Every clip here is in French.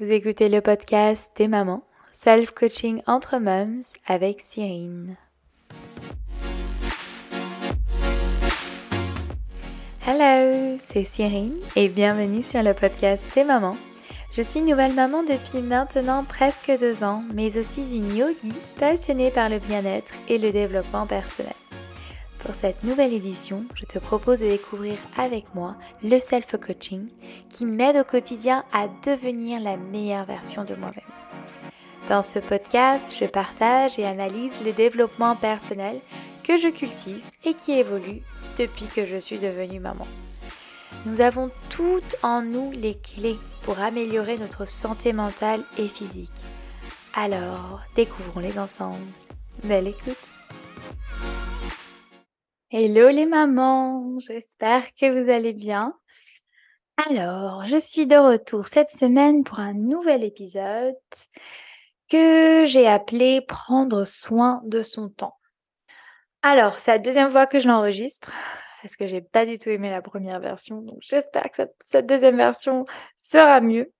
Vous écoutez le podcast des mamans, self-coaching entre mums avec Cyrine. Hello, c'est Cyrine et bienvenue sur le podcast des mamans. Je suis nouvelle maman depuis maintenant presque deux ans, mais aussi une yogi passionnée par le bien-être et le développement personnel. Pour cette nouvelle édition, je te propose de découvrir avec moi le self-coaching qui m'aide au quotidien à devenir la meilleure version de moi-même. Dans ce podcast, je partage et analyse le développement personnel que je cultive et qui évolue depuis que je suis devenue maman. Nous avons toutes en nous les clés pour améliorer notre santé mentale et physique. Alors, découvrons-les ensemble. Belle écoute Hello les mamans, j'espère que vous allez bien. Alors, je suis de retour cette semaine pour un nouvel épisode que j'ai appelé Prendre soin de son temps. Alors, c'est la deuxième fois que je l'enregistre parce que j'ai pas du tout aimé la première version, donc j'espère que cette, cette deuxième version sera mieux.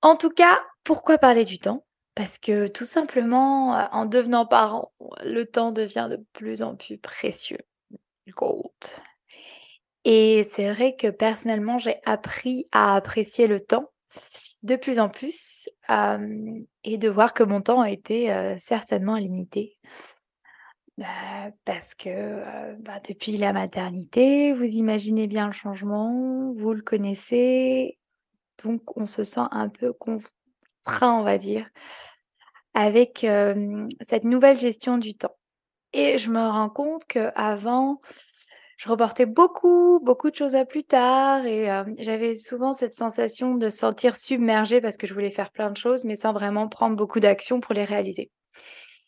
En tout cas, pourquoi parler du temps? Parce que tout simplement, en devenant parent, le temps devient de plus en plus précieux. Gold. Et c'est vrai que personnellement, j'ai appris à apprécier le temps de plus en plus et de voir que mon temps a été certainement limité. parce que bah, depuis la maternité, vous imaginez bien le changement, vous le connaissez, donc on se sent un peu contraint, on va dire, avec cette nouvelle gestion du temps. Et je me rends compte qu'avant, je reportais beaucoup, beaucoup de choses à plus tard et j'avais souvent cette sensation de sentir submergée parce que je voulais faire plein de choses, mais sans vraiment prendre beaucoup d'actions pour les réaliser.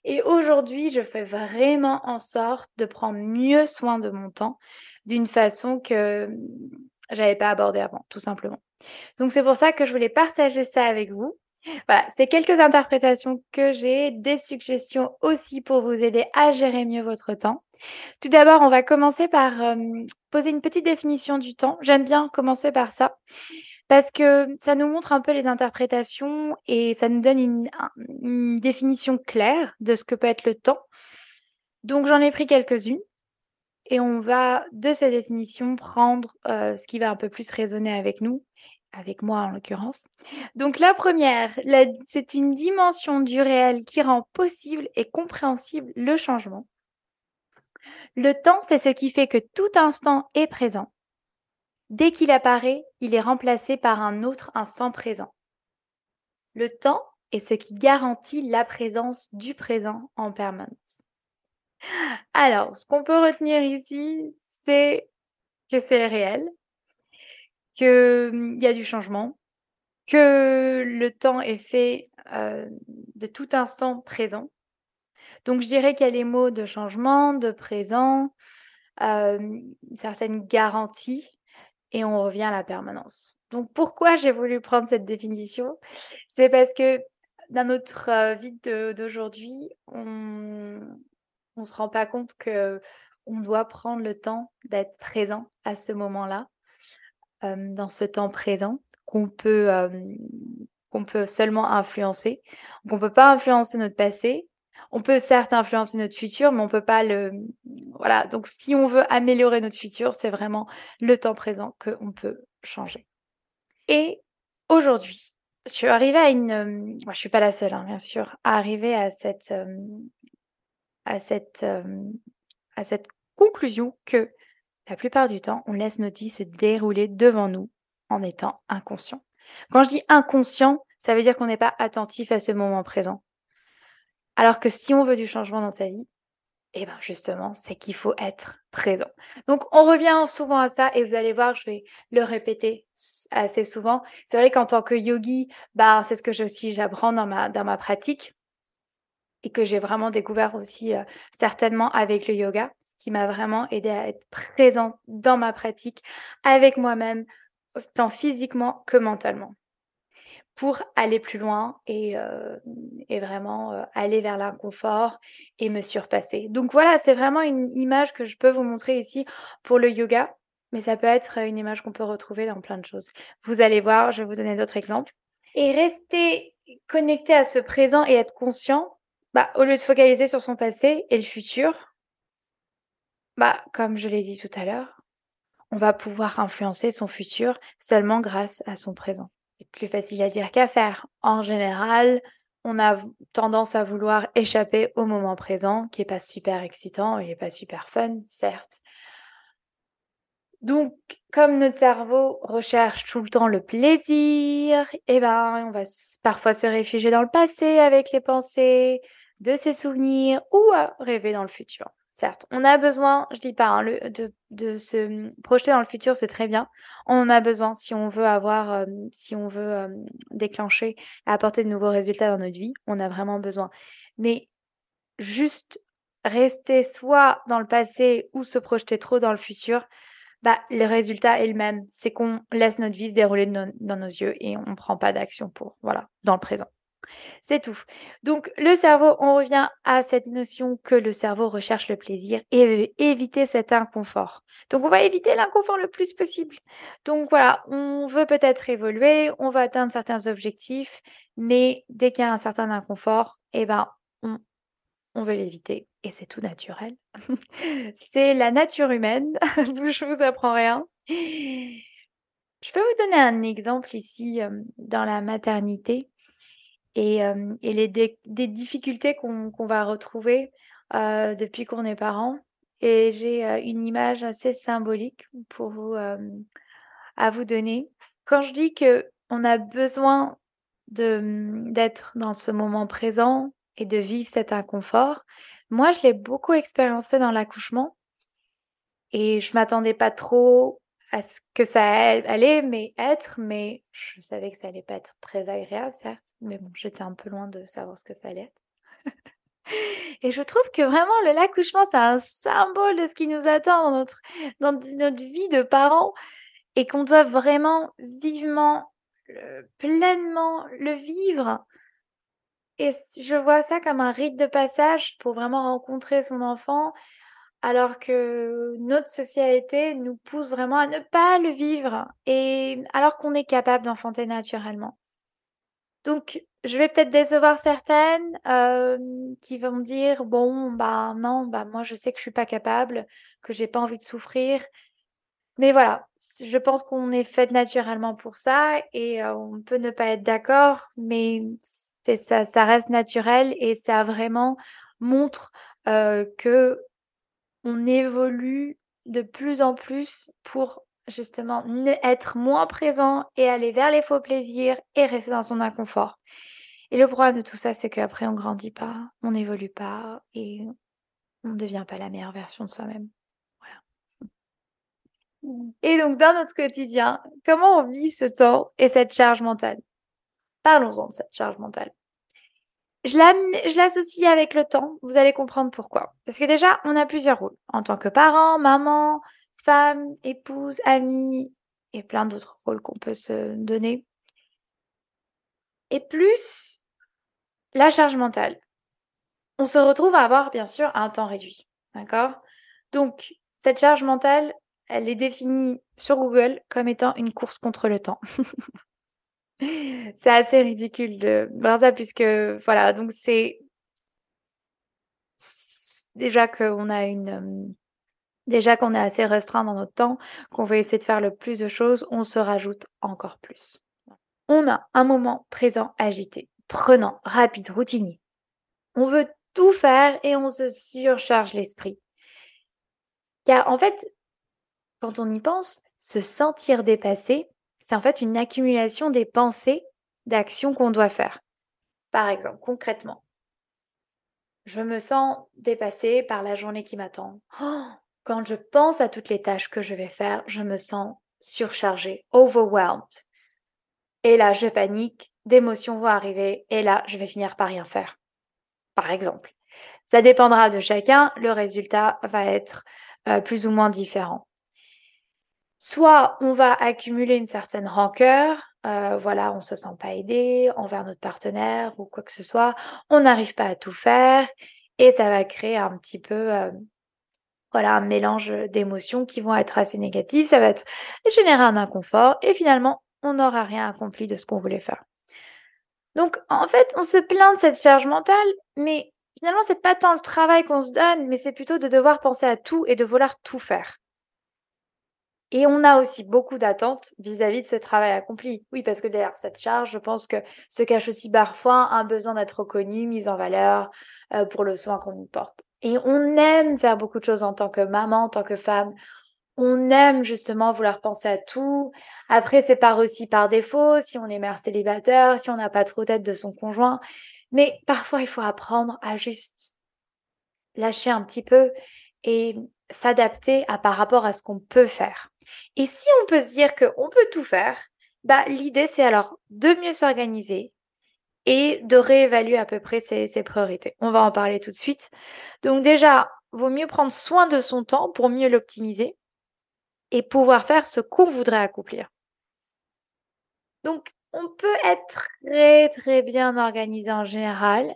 Et aujourd'hui, je fais vraiment en sorte de prendre mieux soin de mon temps d'une façon que j'avais pas abordée avant, tout simplement. Donc c'est pour ça que je voulais partager ça avec vous voilà, c'est quelques interprétations que j'ai, des suggestions aussi pour vous aider à gérer mieux votre temps. Tout d'abord, on va commencer par poser une petite définition du temps. J'aime bien commencer par ça parce que ça nous montre un peu les interprétations et ça nous donne une, définition claire de ce que peut être le temps. Donc j'en ai pris quelques-unes et on va de ces définitions prendre ce qui va un peu plus résonner avec nous avec moi en l'occurrence. Donc la première, c'est une dimension du réel qui rend possible et compréhensible le changement. Le temps, c'est ce qui fait que tout instant est présent. Dès qu'il apparaît, il est remplacé par un autre instant présent. Le temps est ce qui garantit la présence du présent en permanence. Alors, ce qu'on peut retenir ici, c'est que c'est réel, qu'il mmh, y a du changement, que le temps est fait de tout instant présent. Donc je dirais qu'il y a les mots de changement, de présent, une certaine garantie, et on revient à la permanence. Donc pourquoi j'ai voulu prendre cette définition? C'est parce que dans notre vie d'aujourd'hui, on ne se rend pas compte que on doit prendre le temps d'être présent à ce moment-là dans ce temps présent qu'on peut, qu'on peut seulement influencer. Donc on peut pas influencer notre passé. On peut certes influencer notre futur, mais on peut pas le voilà, donc si on veut améliorer notre futur, c'est vraiment le temps présent qu'on peut changer. Et aujourd'hui, je suis arrivée à une, moi je suis pas la seule, hein, bien sûr, à arriver à cette, à cette, à cette conclusion que la plupart du temps, on laisse notre vie se dérouler devant nous en étant inconscient. Quand je dis inconscient, ça veut dire qu'on n'est pas attentif à ce moment présent. Alors que si on veut du changement dans sa vie, eh ben justement, c'est qu'il faut être présent. Donc on revient souvent à ça et vous allez voir, je vais le répéter assez souvent. C'est vrai qu'en tant que yogi, bah c'est ce que aussi j'apprends dans ma dans ma pratique et que j'ai vraiment découvert aussi euh, certainement avec le yoga qui m'a vraiment aidé à être présente dans ma pratique avec moi-même, tant physiquement que mentalement, pour aller plus loin et, euh, vraiment euh, aller vers l'inconfort et me surpasser. Donc voilà, c'est vraiment une image que je peux vous montrer ici pour le yoga, mais ça peut être une image qu'on peut retrouver dans plein de choses. Vous allez voir, je vais vous donner d'autres exemples. Et rester connecté à ce présent et être conscient, bah, au lieu de focaliser sur son passé et le futur, bah, comme je l'ai dit tout à l'heure, on va pouvoir influencer son futur seulement grâce à son présent. C'est plus facile à dire qu'à faire. En général, on a tendance à vouloir échapper au moment présent, qui est pas super excitant, il est pas super fun, certes. Donc, comme notre cerveau recherche tout le temps le plaisir, eh ben, on va parfois se réfugier dans le passé avec les pensées de ses souvenirs ou rêver dans le futur. Certes, on a besoin, je dis pas, hein, de, se projeter dans le futur, c'est très bien. On en a besoin si on veut avoir, euh, si on veut euh, déclencher apporter de nouveaux résultats dans notre vie, on a vraiment besoin. Mais juste rester soit dans le passé ou se projeter trop dans le futur, bah, le résultat est le même. C'est qu'on laisse notre vie se dérouler dans nos yeux et on ne prend pas d'action pour, voilà, dans le présent. C'est tout. Donc le cerveau, on revient à cette notion que le cerveau recherche le plaisir et veut éviter cet inconfort. Donc on va éviter l'inconfort le plus possible. Donc voilà, on veut peut-être évoluer, on va atteindre certains objectifs, mais dès qu'il y a un certain inconfort, eh ben on, veut l'éviter et c'est tout naturel. c'est la nature humaine, je vous apprends rien. Je peux vous donner un exemple ici euh, dans la maternité et, les des difficultés qu'on va retrouver, depuis qu'on est parent et j'ai, une image assez symbolique pour vous, à vous donner. Quand je dis qu'on a besoin mmh, d'être dans ce moment présent et de vivre cet inconfort, moi je l'ai beaucoup expériencé dans l'accouchement et je m'attendais pas trop à ce que ça allait mais être, mais je savais que ça allait pas être très agréable, certes, mais bon, j'étais un peu loin de savoir ce que ça allait être. Et je trouve que vraiment le l'accouchement, c'est un symbole de ce qui nous attend dans notre, dans notre vie de parents et qu'on doit vraiment vivement, pleinement le vivre. Et je vois ça comme un rite de passage pour vraiment rencontrer son enfant alors que notre société nous pousse vraiment à ne pas le vivre et alors qu'on est capable d'enfanter naturellement. Donc, je vais peut-être décevoir certaines qui vont me dire bon bah non bah moi je sais que je suis pas capable, que j'ai pas envie de souffrir. Mais voilà, je pense qu'on est fait naturellement pour ça et on peut ne pas être d'accord, mais ça, ça reste naturel et ça vraiment montre que on évolue de plus en plus pour justement être moins présent et aller vers les faux plaisirs et rester dans son inconfort. Et le problème de tout ça, c'est qu'après, on grandit pas, on n'évolue pas et on ne devient pas la meilleure version de soi-même. Voilà. Et donc, dans notre quotidien, comment on vit ce temps et cette charge mentale? Parlons-en de cette charge mentale. Je l'associe avec le temps, vous allez comprendre pourquoi. Parce que déjà, on a plusieurs rôles. En tant que parent, maman, femme, épouse, amie, et plein d'autres rôles qu'on peut se donner. Et plus la charge mentale. On se retrouve à avoir, bien sûr, un temps réduit. D'accord? Donc, cette charge mentale, elle est définie sur Google comme étant une course contre le temps. C'est assez ridicule de voir ça puisque voilà, donc c'est déjà qu'on a une, déjà qu'on est assez restreint dans notre temps, qu'on veut essayer de faire le plus de choses, on se rajoute encore plus. On a un moment présent agité, prenant, rapide, routinier. On veut tout faire et on se surcharge l'esprit. Car en fait, quand on y pense, se sentir dépassé, c'est en fait une accumulation des pensées, d'actions qu'on doit faire. Par exemple, concrètement, je me sens dépassée par la journée qui m'attend. Oh, quand je pense à toutes les tâches que je vais faire, je me sens surchargée, overwhelmed. Et là, je panique, d'émotions vont arriver, et là, je vais finir par rien faire. Par exemple. Ça dépendra de chacun, le résultat va être euh, plus ou moins différent. Soit on va accumuler une certaine rancœur, euh, voilà, on se sent pas aidé envers notre partenaire ou quoi que ce soit, on n'arrive pas à tout faire et ça va créer un petit peu, euh, voilà, un mélange d'émotions qui vont être assez négatives. Ça va être générer un inconfort et finalement, on n'aura rien accompli de ce qu'on voulait faire. Donc en fait, on se plaint de cette charge mentale, mais finalement, c'est pas tant le travail qu'on se donne, mais c'est plutôt de devoir penser à tout et de vouloir tout faire. Et on a aussi beaucoup d'attentes vis-à-vis de ce travail accompli. Oui, parce que derrière cette charge, je pense que se cache aussi parfois un besoin d'être reconnu, mis en valeur euh, pour le soin qu'on nous porte. Et on aime faire beaucoup de choses en tant que maman, en tant que femme. On aime justement vouloir penser à tout. Après, c'est par aussi par défaut, si on est mère célibataire, si on n'a pas trop tête de son conjoint. Mais parfois, il faut apprendre à juste lâcher un petit peu et s'adapter à par rapport à ce qu'on peut faire. Et si on peut se dire qu'on peut tout faire, bah, l'idée c'est alors de mieux s'organiser et de réévaluer à peu près ses, priorités. On va en parler tout de suite. Donc déjà, vaut mieux prendre soin de son temps pour mieux l'optimiser et pouvoir faire ce qu'on voudrait accomplir. Donc, on peut être très très bien organisé en général,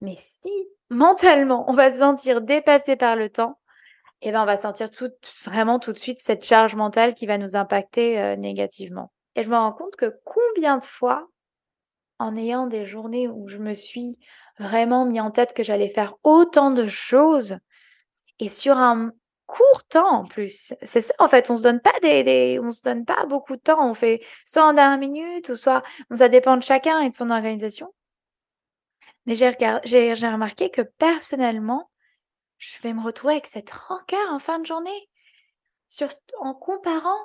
mais si mentalement on va se sentir dépassé par le temps, eh ben, on va sentir tout, vraiment tout de suite cette charge mentale qui va nous impacter euh, négativement. Et je me rends compte que combien de fois, en ayant des journées où je me suis vraiment mis en tête que j'allais faire autant de choses, et sur un court temps en plus, c'est ça en fait, on se donne pas des, on se donne pas beaucoup de temps, on fait soit en dernière minute ou soit, ça dépend de chacun et de son organisation. Mais j'ai remarqué que personnellement, je vais me retrouver avec cette rancœur en fin de journée, en comparant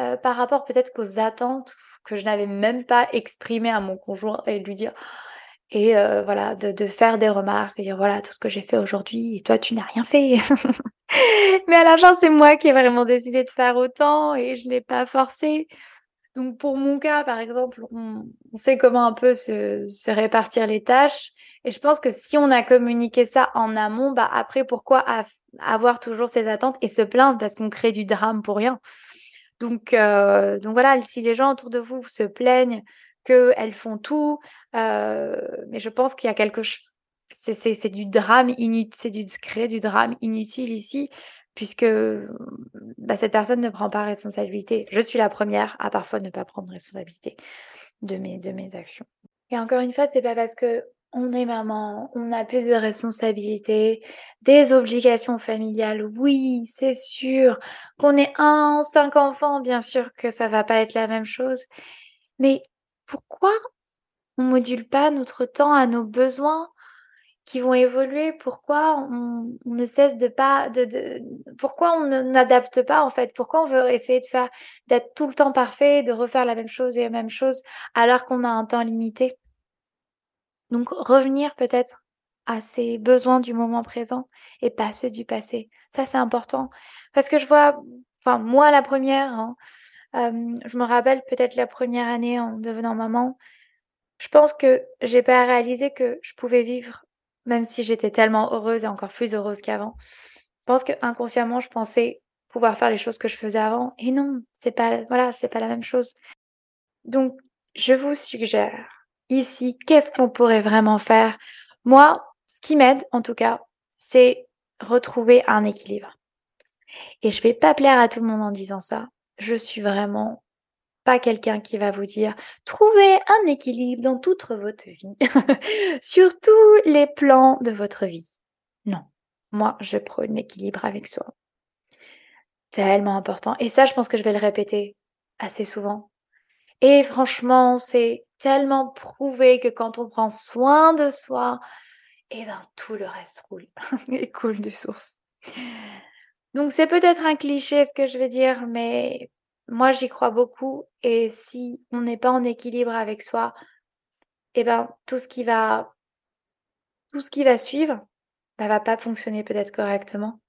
euh, par rapport peut-être qu'aux attentes que je n'avais même pas exprimées à mon conjoint et lui dire et euh, voilà de, faire des remarques, dire voilà tout ce que j'ai fait aujourd'hui et toi tu n'as rien fait. Mais à la fin c'est moi qui ai vraiment décidé de faire autant et je l'ai pas forcé. Donc pour mon cas, par exemple, on, sait comment un peu se, répartir les tâches. Et je pense que si on a communiqué ça en amont, bah après, pourquoi avoir toujours ces attentes et se plaindre parce qu'on crée du drame pour rien? Donc, euh, donc voilà, si les gens autour de vous se plaignent qu'elles font tout, euh, mais je pense qu'il y a quelque chose, c'est du drame inutile, c'est du créer du drame inutile ici puisque bah, cette personne ne prend pas responsabilité. Je suis la première à parfois ne pas prendre responsabilité de mes, de mes actions. Et encore une fois, c'est pas parce que on est maman, on a plus de responsabilités, des obligations familiales. Oui, c'est sûr qu'on est un, cinq enfants, bien sûr que ça va pas être la même chose. Mais pourquoi on module pas notre temps à nos besoins qui vont évoluer, pourquoi on, ne cesse de pas, de, pourquoi on n'adapte pas en fait, pourquoi on veut essayer de faire, d'être tout le temps parfait, de refaire la même chose et la même chose alors qu'on a un temps limité? Donc revenir peut-être à ses besoins du moment présent et pas ceux du passé. Ça c'est important parce que je vois, enfin moi la première, hein, euh, je me rappelle peut-être la première année en devenant maman. Je pense que j'ai pas réalisé que je pouvais vivre même si j'étais tellement heureuse et encore plus heureuse qu'avant. Je pense que inconsciemment, je pensais pouvoir faire les choses que je faisais avant. Et non, c'est pas, voilà, c'est pas la même chose. Donc, je vous suggère ici, qu'est-ce qu'on pourrait vraiment faire? Moi, ce qui m'aide, en tout cas, c'est retrouver un équilibre. Et je vais pas plaire à tout le monde en disant ça. Je suis vraiment pas quelqu'un qui va vous dire trouvez un équilibre dans toute votre vie, sur tous les plans de votre vie. Non, moi je prône l'équilibre avec soi. Tellement important. Et ça, je pense que je vais le répéter assez souvent. Et franchement, c'est tellement prouvé que quand on prend soin de soi, et eh ben tout le reste roule et coule de source. Donc c'est peut-être un cliché ce que je vais dire, mais moi, j'y crois beaucoup et si on n'est pas en équilibre avec soi, eh ben, tout ce qui va tout ce qui va suivre, bah, va pas fonctionner peut-être correctement.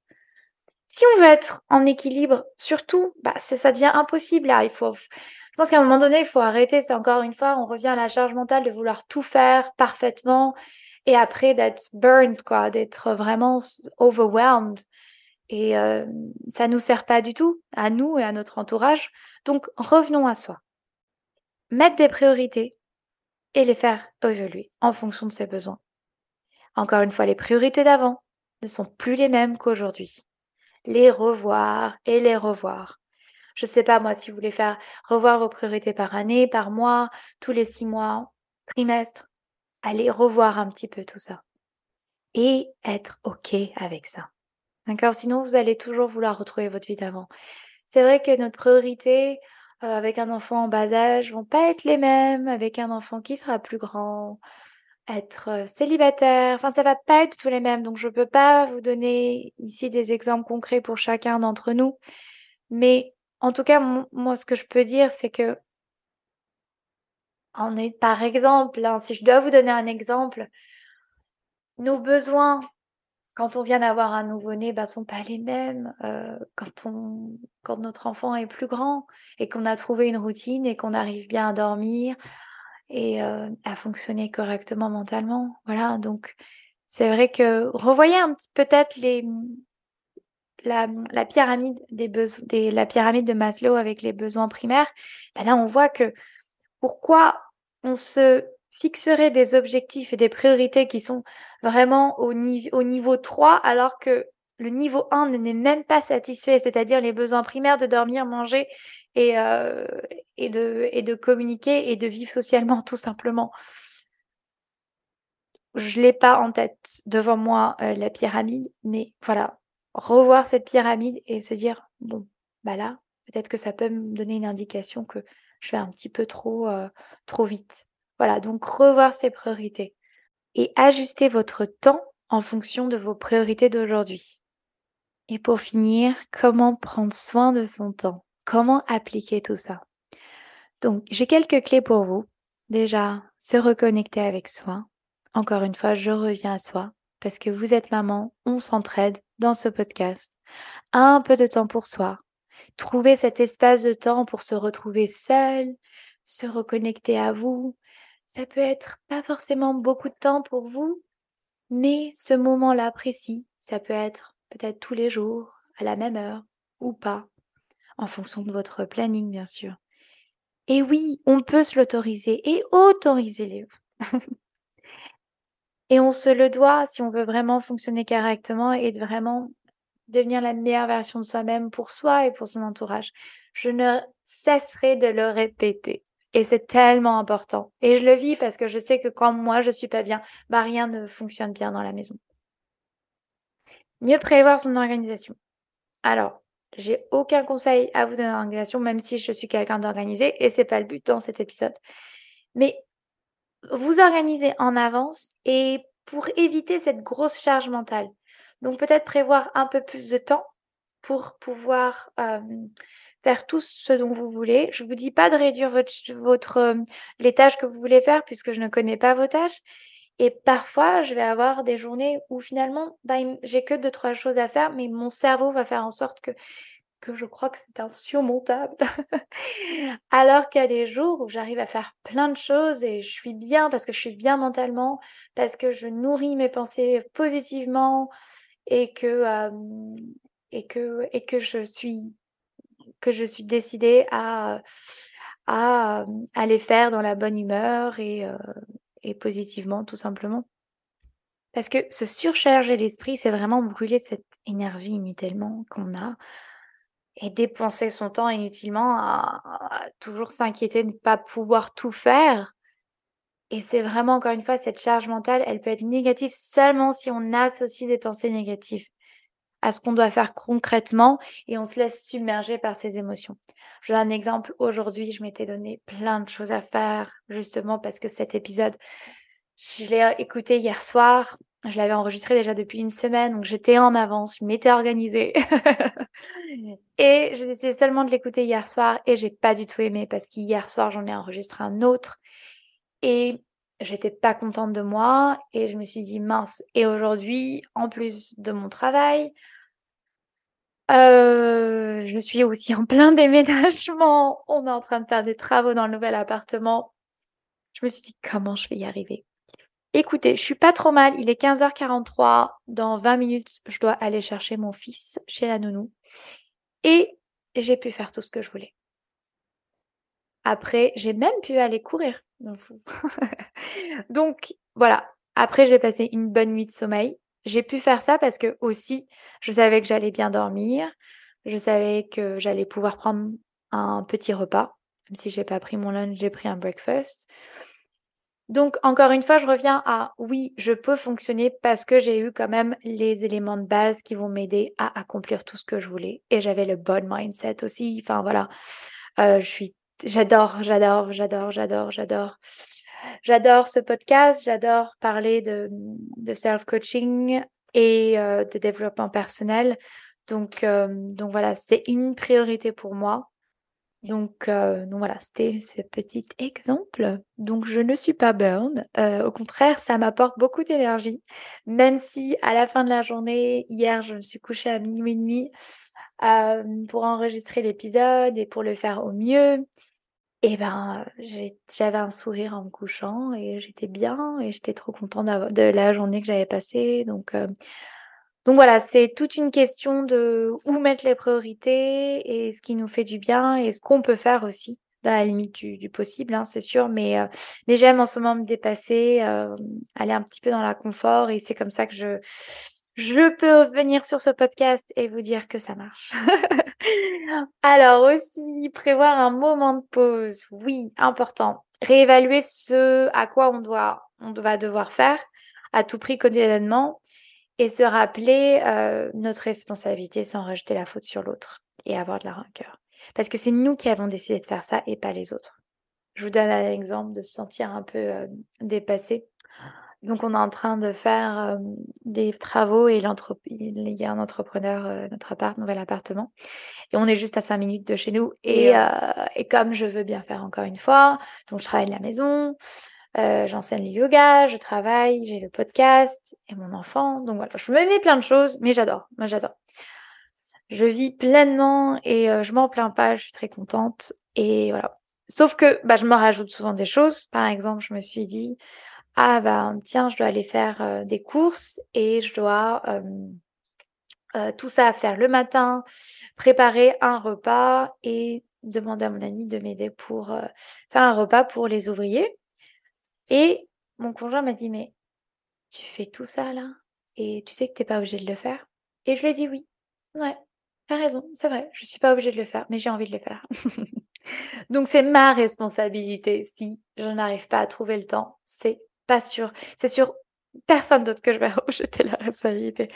Si on veut être en équilibre, surtout, bah, ça devient impossible là. Il faut, je pense qu'à un moment donné, il faut arrêter. C'est encore une fois, on revient à la charge mentale de vouloir tout faire parfaitement et après d'être burned, quoi, d'être vraiment overwhelmed et euh, ça nous sert pas du tout, à nous et à notre entourage. Donc revenons à soi. Mettre des priorités et les faire évoluer en fonction de ses besoins. Encore une fois, les priorités d'avant ne sont plus les mêmes qu'aujourd'hui. Les revoir et les revoir. Je sais pas moi si vous voulez faire revoir vos priorités par année, par mois, tous les six mois. trimestre, aller revoir un petit peu tout ça et être OK avec ça. D'accord? Sinon, vous allez toujours vouloir retrouver votre vie d'avant. C'est vrai que notre priorité, heu, avec un enfant en bas âge vont pas être les mêmes avec un enfant qui sera plus grand, être, heu, célibataire, enfin ça va pas être tous les mêmes donc je peux pas vous donner ici des exemples concrets pour chacun d'entre nous. Mais en tout cas, moi ce que je peux dire, c'est que en est par exemple, hein, si je dois vous donner un exemple nos besoins quand on vient d'avoir un nouveau-né, bah, sont pas les mêmes, heu, quand on quand notre enfant est plus grand et qu'on a trouvé une routine et qu'on arrive bien à dormir et heu, à fonctionner correctement mentalement. Voilà, donc c'est vrai que revoyez un petit peut-être les, la, la pyramide des besoins la pyramide de Maslow avec les besoins primaires. Bah, là, on voit que pourquoi on se fixerait des objectifs et des priorités qui sont vraiment au niv au niveau 3 alors que le niveau 1 n'est même pas satisfait, c'est-à-dire les besoins primaires de dormir, manger et et de communiquer et de vivre socialement tout simplement. Je l'ai pas en tête devant moi, heu, la pyramide, mais voilà, revoir cette pyramide et se dire: «Bon, bah, là, peut-être que ça peut me donner une indication que je vais un petit peu trop, trop vite». Voilà, donc revoir ses priorités et ajuster votre temps en fonction de vos priorités d'aujourd'hui. Et pour finir, comment prendre soin de son temps? Comment appliquer tout ça? Donc, j'ai quelques clés pour vous. Déjà, se reconnecter avec soi. Encore une fois, je reviens à soi parce que vous êtes maman, on s'entraide dans ce podcast. Un peu de temps pour soi. Trouver cet espace de temps pour se retrouver seul, se reconnecter à vous. Ça peut être pas forcément beaucoup de temps pour vous, mais ce moment-là précis, ça peut être peut-être tous les jours, à la même heure ou pas, en fonction de votre planning, bien sûr. Et oui, on peut se l'autoriser et autoriser-les. et on se le doit si on veut vraiment fonctionner correctement et de vraiment devenir la meilleure version de soi-même pour soi et pour son entourage. Je ne cesserai de le répéter. Et c'est tellement important. Et je le vis parce que je sais que quand moi je suis pas bien, bah rien ne fonctionne bien dans la maison. Mieux prévoir son organisation. Alors, j'ai aucun conseil à vous donner en organisation, même si je suis quelqu'un d'organisé et c'est pas le but dans cet épisode. Mais vous organisez en avance et pour éviter cette grosse charge mentale. Donc peut-être prévoir un peu plus de temps pour pouvoir euh, faire tout ce dont vous voulez. Je vous dis pas de réduire votre, euh, les tâches que vous voulez faire puisque je ne connais pas vos tâches. Et parfois, je vais avoir des journées où finalement, bah, j'ai que deux trois choses à faire, mais mon cerveau va faire en sorte que je crois que c'est insurmontable. Alors qu'il y a des jours où j'arrive à faire plein de choses et je suis bien parce que je suis bien mentalement, parce que je nourris mes pensées positivement et que, et que, et que je suis, que je suis décidée à, à, à les faire dans la bonne humeur et, et positivement, tout simplement. Parce que se surcharger l'esprit, c'est vraiment brûler cette énergie inutilement qu'on a et dépenser son temps inutilement à, toujours s'inquiéter de ne pas pouvoir tout faire. Et c'est vraiment, encore une fois, cette charge mentale, elle peut être négative seulement si on associe des pensées négatives à ce qu'on doit faire concrètement et on se laisse submerger par ces émotions. Je donne un exemple. Aujourd'hui, je m'étais donné plein de choses à faire, justement parce que cet épisode, je l'ai écouté hier soir. Je l'avais enregistré déjà depuis une semaine, donc j'étais en avance, je m'étais organisée. et j'ai essayé seulement de l'écouter hier soir et j'ai pas du tout aimé parce qu'hier soir, j'en ai enregistré un autre et j'étais pas contente de moi et je me suis dit mince. Et aujourd'hui, en plus de mon travail, euh, je suis aussi en plein déménagement. On est en train de faire des travaux dans le nouvel appartement. Je me suis dit comment je vais y arriver? Écoutez, je suis pas trop mal, il est 15:43, dans 20 minutes, je dois aller chercher mon fils chez la nounou et j'ai pu faire tout ce que je voulais. Après, j'ai même pu aller courir. Donc voilà, après j'ai passé une bonne nuit de sommeil. J'ai pu faire ça parce que aussi, je savais que j'allais bien dormir, je savais que j'allais pouvoir prendre un petit repas, même si j'ai pas pris mon lunch, j'ai pris un breakfast Donc encore une fois, je reviens à oui, je peux fonctionner parce que j'ai eu quand même les éléments de base qui vont m'aider à accomplir tout ce que je voulais et j'avais le bon mindset aussi. Enfin voilà, suis j'adore, j'adore, j'adore, j'adore, j'adore. J'adore ce podcast, j'adore parler de, self-coaching et de développement personnel. Donc, donc voilà, c'était une priorité pour moi. Donc, donc voilà, c'était ce petit exemple. Donc je ne suis pas burn. au contraire, ça m'apporte beaucoup d'énergie. Même si à la fin de la journée, hier, je me suis couchée à minuit et demi pour enregistrer l'épisode et pour le faire au mieux. Et ben, j'avais un sourire en me couchant et j'étais bien et j'étais trop contente de la journée que j'avais passée. Donc, donc voilà, c'est toute une question de où mettre les priorités et ce qui nous fait du bien et ce qu'on peut faire aussi dans la limite du, possible, hein, c'est sûr. Mais, mais j'aime en ce moment me dépasser, aller un petit peu dans la confort et c'est comme ça que je, je peux revenir sur ce podcast et vous dire que ça marche. Alors aussi, prévoir un moment de pause. Oui, important. Réévaluer ce à quoi on doit, on va devoir faire à tout prix quotidiennement et se rappeler euh, notre responsabilité sans rejeter la faute sur l'autre et avoir de la rancœur. Parce que c'est nous qui avons décidé de faire ça et pas les autres. Je vous donne un exemple de se sentir un peu euh, dépassé. Donc, on est en train de faire des travaux et il y a un entrepreneur, notre appart, nouvel appartement. Et on est juste à cinq minutes de chez nous. Et, et comme je veux bien faire encore une fois, donc je travaille de la maison, j'enseigne le yoga, je travaille, j'ai le podcast et mon enfant. Donc voilà, je me mets plein de choses, mais j'adore. Moi, j'adore. Je vis pleinement et je m'en plains pas, je suis très contente. Et voilà. Sauf que bah, je me rajoute souvent des choses. Par exemple, je me suis dit, ah bah tiens, je dois aller faire des courses et je dois tout ça à faire le matin, préparer un repas et demander à mon ami de m'aider pour faire un repas pour les ouvriers. Et mon conjoint m'a dit, mais tu fais tout ça là? Et tu sais que tu n'es pas obligé de le faire? Et je lui ai dit oui, ouais, t'as raison, c'est vrai, je suis pas obligée de le faire, mais j'ai envie de le faire. Donc c'est ma responsabilité. Si je n'arrive pas à trouver le temps, c'est pas sûr. C'est sur personne d'autre que je vais rejeter la responsabilité.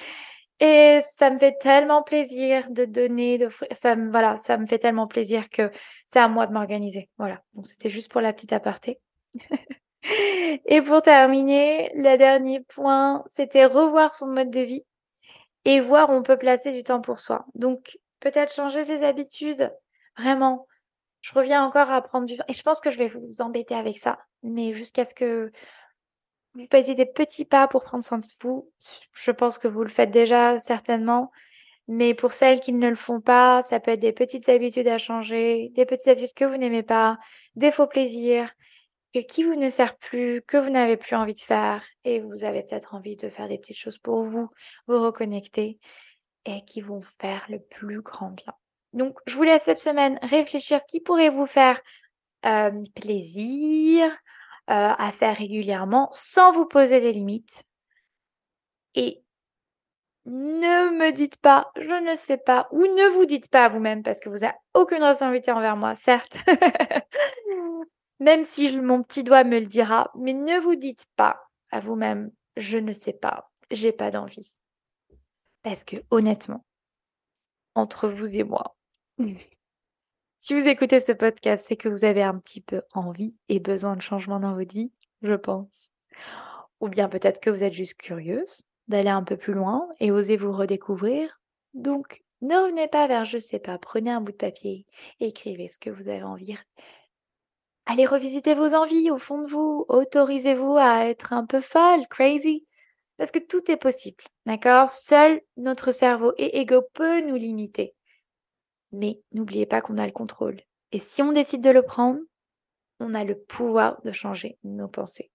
Et ça me fait tellement plaisir de donner, d'offrir. Ça me, voilà, ça me fait tellement plaisir que c'est à moi de m'organiser. Voilà. Donc c'était juste pour la petite aparté. et pour terminer, le dernier point, c'était revoir son mode de vie et voir où on peut placer du temps pour soi. Donc peut-être changer ses habitudes. Vraiment. Je reviens encore à prendre du temps. Et je pense que je vais vous embêter avec ça. Mais jusqu'à ce que vous faisiez des petits pas pour prendre soin de vous. Je pense que vous le faites déjà certainement, mais pour celles qui ne le font pas, ça peut être des petites habitudes à changer, des petites habitudes que vous n'aimez pas, des faux plaisirs, qui vous ne sert plus, que vous n'avez plus envie de faire et vous avez peut-être envie de faire des petites choses pour vous, vous reconnecter et qui vont vous faire le plus grand bien. Donc, je vous laisse cette semaine réfléchir ce qui pourrait vous faire euh, plaisir, euh, à faire régulièrement sans vous poser des limites. Et ne me dites pas, je ne sais pas, ou ne vous dites pas à vous-même parce que vous n'avez aucune responsabilité envers moi, certes. même si mon petit doigt me le dira, mais ne vous dites pas à vous-même, je ne sais pas, j'ai pas d'envie. Parce que honnêtement, entre vous et moi, Si vous écoutez ce podcast, c'est que vous avez un petit peu envie et besoin de changement dans votre vie, je pense. Ou bien peut-être que vous êtes juste curieuse d'aller un peu plus loin et oser vous redécouvrir. Donc, ne revenez pas vers je sais pas, prenez un bout de papier, écrivez ce que vous avez envie. Allez revisiter vos envies au fond de vous, autorisez-vous à être un peu folle, crazy, parce que tout est possible, d'accord? Seul notre cerveau et ego peut nous limiter. Mais n'oubliez pas qu'on a le contrôle. Et si on décide de le prendre, on a le pouvoir de changer nos pensées.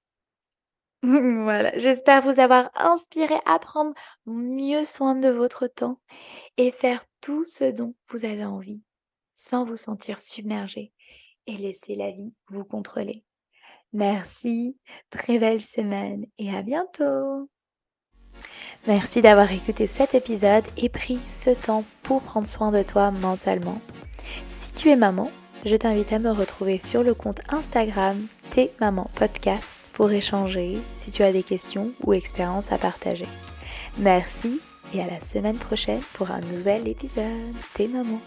voilà, j'espère vous avoir inspiré à prendre mieux soin de votre temps et faire tout ce dont vous avez envie sans vous sentir submergé et laisser la vie vous contrôler. Merci, très belle semaine et à bientôt. Merci d'avoir écouté cet épisode et pris ce temps pour prendre soin de toi mentalement. Si tu es maman, je t'invite à me retrouver sur le compte Instagram Tes Maman Podcast pour échanger si tu as des questions ou expériences à partager. Merci et à la semaine prochaine pour un nouvel épisode. Tes mamans.